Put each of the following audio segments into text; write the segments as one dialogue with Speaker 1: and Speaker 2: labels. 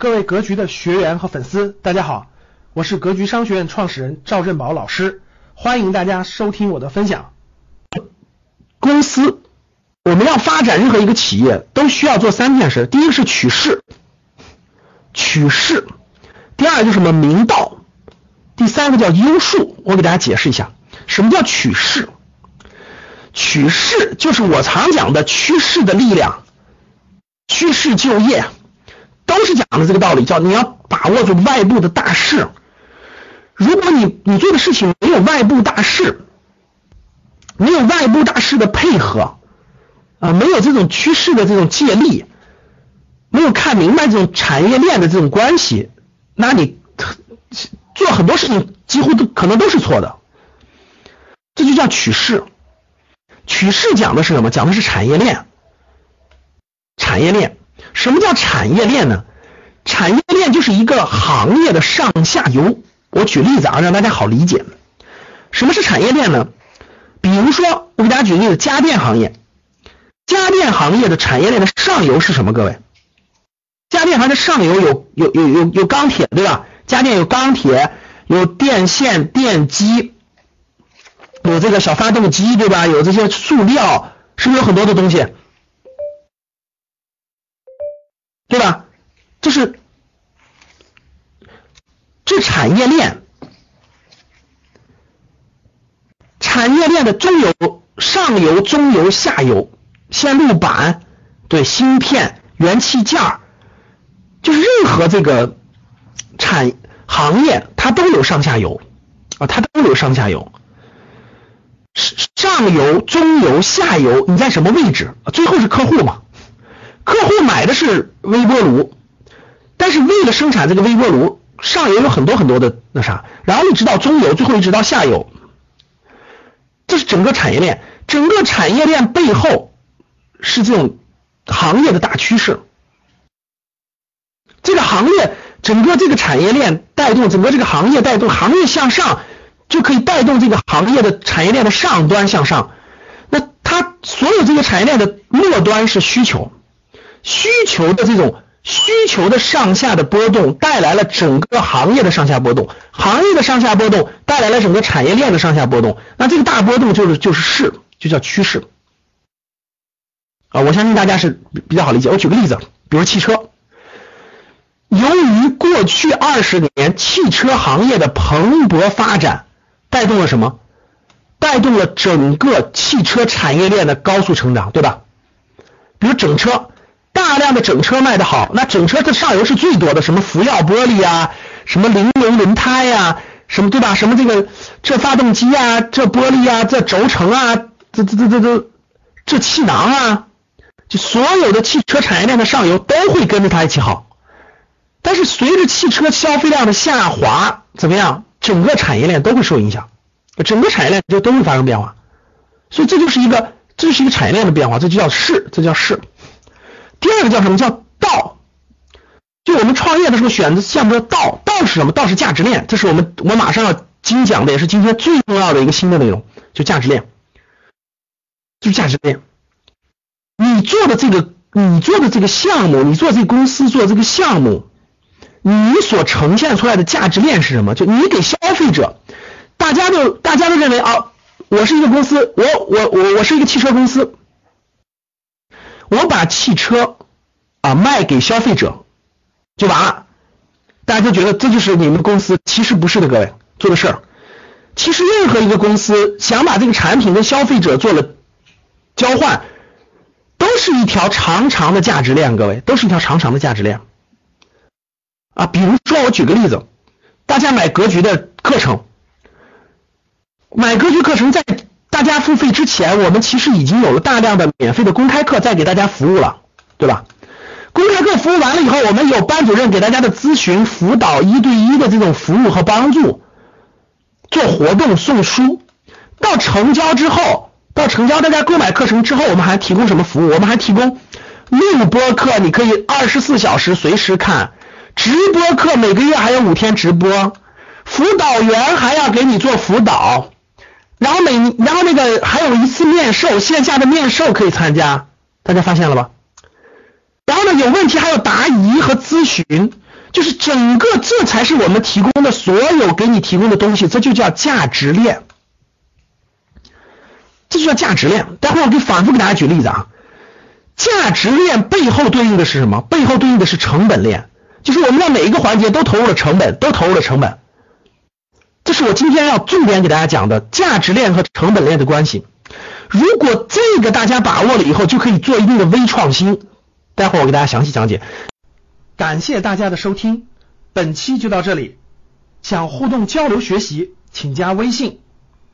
Speaker 1: 各位格局的学员和粉丝，大家好，我是格局商学院创始人赵振宝老师，欢迎大家收听我的分享。公司我们要发展任何一个企业，都需要做三件事：第一个是取势，取势；第二就是什么明道；第三个叫优术。我给大家解释一下，什么叫取势？取势就是我常讲的趋势的力量，趋势就业。都是讲的这个道理，叫你要把握住外部的大势。如果你你做的事情没有外部大势，没有外部大势的配合啊，没有这种趋势的这种借力，没有看明白这种产业链的这种关系，那你做很多事情几乎都可能都是错的。这就叫取势。取势讲的是什么？讲的是产业链，产业链。什么叫产业链呢？产业链就是一个行业的上下游。我举例子啊，让大家好理解。什么是产业链呢？比如说，我给大家举例子，家电行业，家电行业的产业链的上游是什么？各位，家电行业的上游有有有有有钢铁，对吧？家电有钢铁，有电线、电机，有这个小发动机，对吧？有这些塑料，是不是有很多的东西？对吧？这是这产业链，产业链的中游、上游、中游、下游，线路板、对芯片、元器件，就是任何这个产行业，它都有上下游啊，它都有上下游。上游、中游、下游，你在什么位置？最后是客户嘛？客户买的是微波炉，但是为了生产这个微波炉，上游有很多很多的那啥，然后一直到中游，最后一直到下游，这是整个产业链。整个产业链背后是这种行业的大趋势，这个行业整个这个产业链带动整个这个行业带动行业向上，就可以带动这个行业的产业链的上端向上。那它所有这个产业链的末端是需求。需求的这种需求的上下的波动，带来了整个行业的上下波动，行业的上下波动带来了整个产业链的上下波动，那这个大波动就是就是势，就叫趋势啊！我相信大家是比较好理解。我举个例子，比如汽车，由于过去二十年汽车行业的蓬勃发展，带动了什么？带动了整个汽车产业链的高速成长，对吧？比如整车。量的整车卖的好，那整车的上游是最多的，什么福耀玻璃啊，什么玲珑轮胎呀，什么对吧？什么这个这发动机啊，这玻璃啊，这轴承啊，这这这这这这气囊啊，就所有的汽车产业链的上游都会跟着它一起好。但是随着汽车消费量的下滑，怎么样？整个产业链都会受影响，整个产业链就都会发生变化。所以这就是一个，这就是一个产业链的变化，这就叫势，这叫势。这个叫什么叫道？就我们创业的时候选择项目叫道，道是什么？道是价值链，这是我们我马上要精讲的，也是今天最重要的一个新的内容，就价值链，就价值链。你做的这个，你做的这个项目，你做这个公司做这个项目，你所呈现出来的价值链是什么？就你给消费者，大家都大家都认为啊，我是一个公司，我我我我是一个汽车公司。我把汽车啊卖给消费者就完了，大家就觉得这就是你们公司，其实不是的，各位做的事儿。其实任何一个公司想把这个产品跟消费者做了交换，都是一条长长的价值链，各位都是一条长长的价值链啊。比如说我举个例子，大家买格局的课程，买格局课程在。大家付费之前，我们其实已经有了大量的免费的公开课在给大家服务了，对吧？公开课服务完了以后，我们有班主任给大家的咨询辅导、一对一的这种服务和帮助，做活动送书。到成交之后，到成交大家购买课程之后，我们还提供什么服务？我们还提供录播课，你可以二十四小时随时看；直播课每个月还有五天直播，辅导员还要给你做辅导。然后每然后那个还有一次面授，线下的面授可以参加，大家发现了吧？然后呢，有问题还有答疑和咨询，就是整个这才是我们提供的所有给你提供的东西，这就叫价值链，这就叫价值链。待会儿我给反复给大家举例子啊，价值链背后对应的是什么？背后对应的是成本链，就是我们在每一个环节都投入了成本，都投入了成本。这是我今天要重点给大家讲的价值链和成本链的关系。如果这个大家把握了以后，就可以做一定的微创新。待会儿我给大家详细讲解。感谢大家的收听，本期就到这里。想互动交流学习，请加微信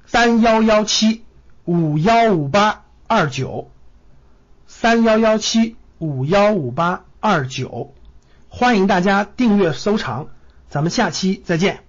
Speaker 1: 三幺幺七五幺五八二九三幺幺七五幺五八二九，欢迎大家订阅收藏，咱们下期再见。